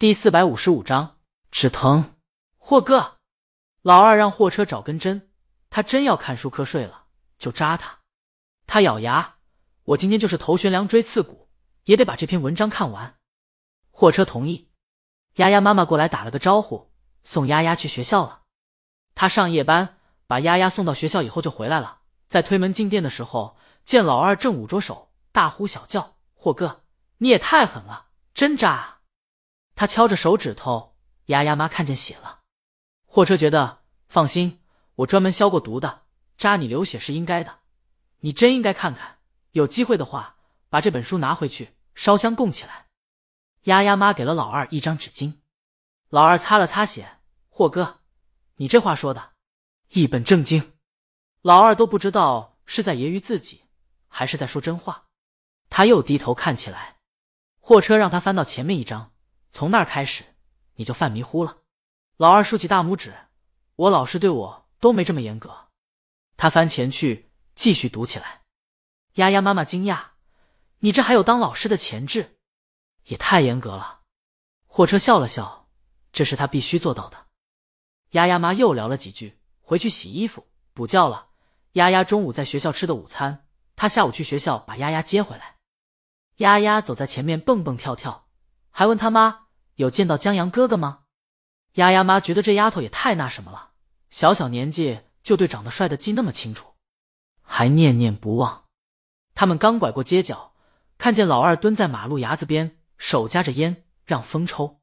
第四百五十五章止疼。霍哥，老二让货车找根针，他真要看书瞌睡了就扎他。他咬牙，我今天就是头悬梁锥刺股，也得把这篇文章看完。货车同意。丫丫妈妈过来打了个招呼，送丫丫去学校了。他上夜班，把丫丫送到学校以后就回来了。在推门进店的时候，见老二正捂着手，大呼小叫：“霍哥，你也太狠了，真扎！”！”他敲着手指头，丫丫妈看见血了。货车觉得放心，我专门消过毒的，扎你流血是应该的。你真应该看看，有机会的话，把这本书拿回去烧香供起来。丫丫妈给了老二一张纸巾，老二擦了擦血。霍哥，你这话说的，一本正经。老二都不知道是在揶揄自己，还是在说真话。他又低头看起来，货车让他翻到前面一张。从那儿开始，你就犯迷糊了。老二竖起大拇指，我老师对我都没这么严格。他翻前去继续读起来。丫丫妈妈惊讶：“你这还有当老师的潜质，也太严格了。”货车笑了笑：“这是他必须做到的。”丫丫妈又聊了几句，回去洗衣服补觉了。丫丫中午在学校吃的午餐，他下午去学校把丫丫接回来。丫丫走在前面蹦蹦跳跳。还问他妈有见到江阳哥哥吗？丫丫妈觉得这丫头也太那什么了，小小年纪就对长得帅的记那么清楚，还念念不忘。他们刚拐过街角，看见老二蹲在马路牙子边，手夹着烟让风抽。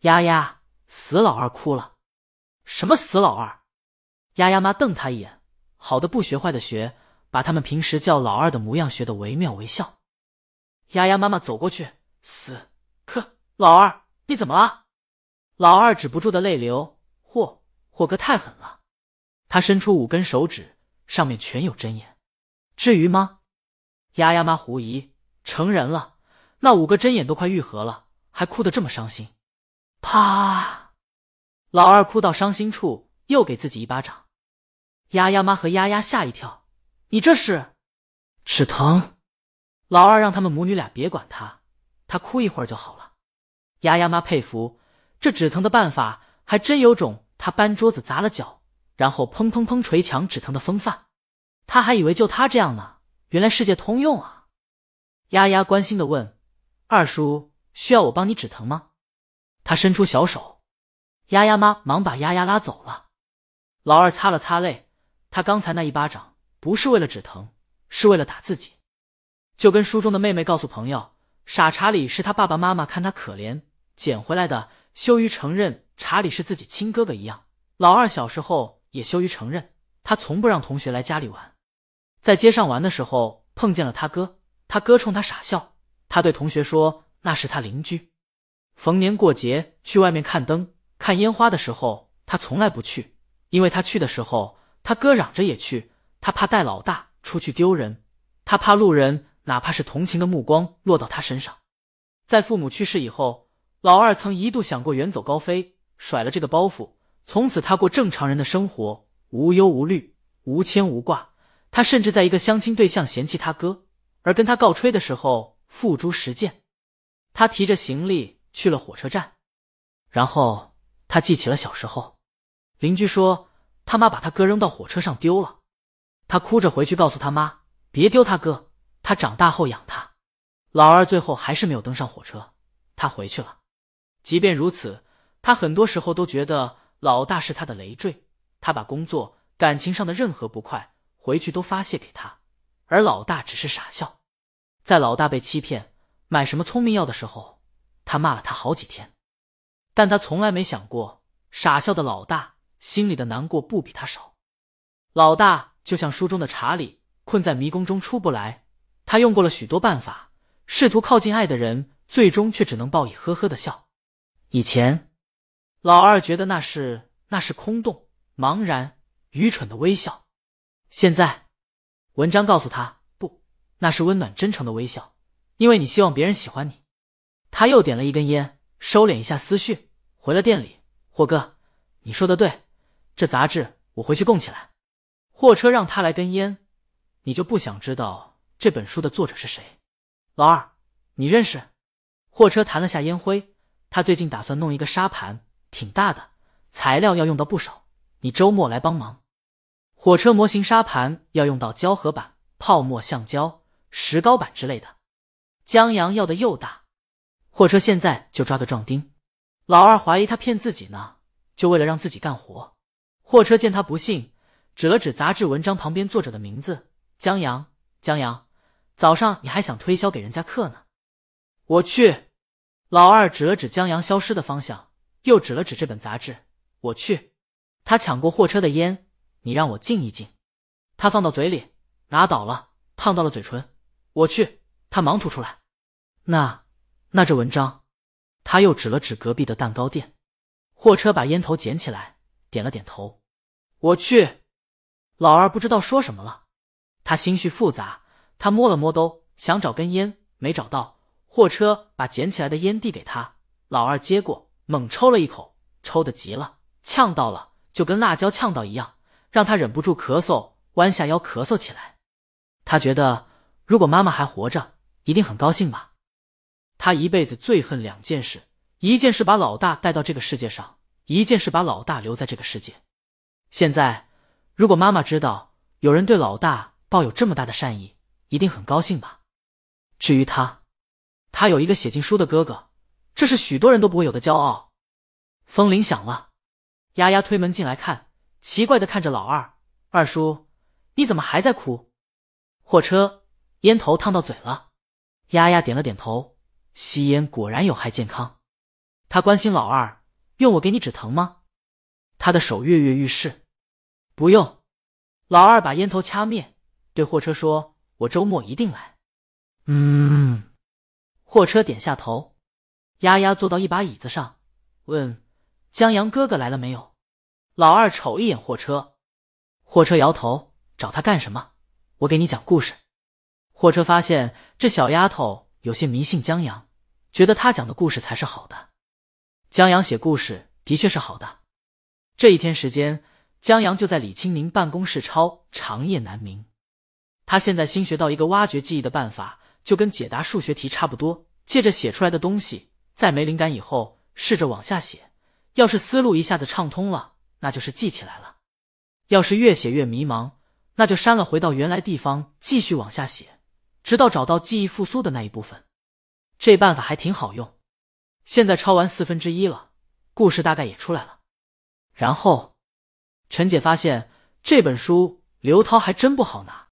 丫丫，死老二哭了。什么死老二？丫丫妈瞪他一眼，好的不学，坏的学，把他们平时叫老二的模样学得惟妙惟肖。丫丫妈妈走过去，死。老二，你怎么了？老二止不住的泪流。霍霍哥太狠了，他伸出五根手指，上面全有针眼。至于吗？丫丫妈狐疑。成人了，那五个针眼都快愈合了，还哭得这么伤心。啪！老二哭到伤心处，又给自己一巴掌。丫丫妈和丫丫吓一跳。你这是止疼？老二让他们母女俩别管他。他哭一会儿就好了，丫丫妈佩服这止疼的办法，还真有种他搬桌子砸了脚，然后砰砰砰捶墙止疼的风范。他还以为就他这样呢，原来世界通用啊！丫丫关心的问：“二叔需要我帮你止疼吗？”他伸出小手，丫丫妈忙把丫丫拉走了。老二擦了擦泪，他刚才那一巴掌不是为了止疼，是为了打自己，就跟书中的妹妹告诉朋友。傻查理是他爸爸妈妈看他可怜捡回来的，羞于承认查理是自己亲哥哥一样。老二小时候也羞于承认，他从不让同学来家里玩。在街上玩的时候碰见了他哥，他哥冲他傻笑。他对同学说那是他邻居。逢年过节去外面看灯、看烟花的时候，他从来不去，因为他去的时候，他哥嚷着也去，他怕带老大出去丢人，他怕路人。哪怕是同情的目光落到他身上，在父母去世以后，老二曾一度想过远走高飞，甩了这个包袱，从此他过正常人的生活，无忧无虑，无牵无挂。他甚至在一个相亲对象嫌弃他哥，而跟他告吹的时候付诸实践。他提着行李去了火车站，然后他记起了小时候，邻居说他妈把他哥扔到火车上丢了，他哭着回去告诉他妈别丢他哥。他长大后养他，老二最后还是没有登上火车，他回去了。即便如此，他很多时候都觉得老大是他的累赘。他把工作、感情上的任何不快回去都发泄给他，而老大只是傻笑。在老大被欺骗买什么聪明药的时候，他骂了他好几天，但他从来没想过，傻笑的老大心里的难过不比他少。老大就像书中的查理，困在迷宫中出不来。他用过了许多办法，试图靠近爱的人，最终却只能报以呵呵的笑。以前，老二觉得那是那是空洞、茫然、愚蠢的微笑。现在，文章告诉他，不，那是温暖、真诚的微笑，因为你希望别人喜欢你。他又点了一根烟，收敛一下思绪，回了店里。霍哥，你说的对，这杂志我回去供起来。货车让他来根烟，你就不想知道？这本书的作者是谁？老二，你认识？货车弹了下烟灰，他最近打算弄一个沙盘，挺大的，材料要用到不少。你周末来帮忙。火车模型沙盘要用到胶合板、泡沫橡胶、石膏板之类的。江阳要的又大，货车现在就抓个壮丁。老二怀疑他骗自己呢，就为了让自己干活。货车见他不信，指了指杂志文章旁边作者的名字：江阳。江阳，早上你还想推销给人家课呢？我去。老二指了指江阳消失的方向，又指了指这本杂志。我去。他抢过货车的烟。你让我静一静，他放到嘴里，拿倒了，烫到了嘴唇。我去，他忙吐出来。那那这文章，他又指了指隔壁的蛋糕店。货车把烟头捡起来，点了点头。我去，老二不知道说什么了，他心绪复杂，他摸了摸兜，想找根烟，没找到。货车把捡起来的烟递给他，老二接过，猛抽了一口，抽的急了，呛到了，就跟辣椒呛到一样。让他忍不住咳嗽，弯下腰咳嗽起来。他觉得，如果妈妈还活着，一定很高兴吧。他一辈子最恨两件事：一件是把老大带到这个世界上，一件是把老大留在这个世界。现在，如果妈妈知道有人对老大抱有这么大的善意，一定很高兴吧。至于他，他有一个写进书的哥哥，这是许多人都不会有的骄傲。风铃响了，丫丫推门进来看。奇怪的看着老二，二叔，你怎么还在哭？货车烟头烫到嘴了。丫丫点了点头，吸烟果然有害健康。他关心老二，用我给你止疼吗？他的手跃跃欲试。不用。老二把烟头掐灭，对货车说：“我周末一定来。”嗯。货车点下头。丫丫坐到一把椅子上，问：“江阳哥哥来了没有？”老二瞅一眼货车，货车摇头，找他干什么？我给你讲故事。货车发现这小丫头有些迷信江阳，觉得他讲的故事才是好的。江阳写故事的确是好的。这一天时间，江阳就在李清明办公室抄，长夜难明。他现在新学到一个挖掘记忆的办法，就跟解答数学题差不多，借着写出来的东西，在没灵感以后，试着往下写。要是思路一下子畅通了。那就是记起来了。要是越写越迷茫，那就删了，回到原来地方继续往下写，直到找到记忆复苏的那一部分。这办法还挺好用。现在抄完四分之一了，故事大概也出来了。然后，陈姐发现这本书刘涛还真不好拿。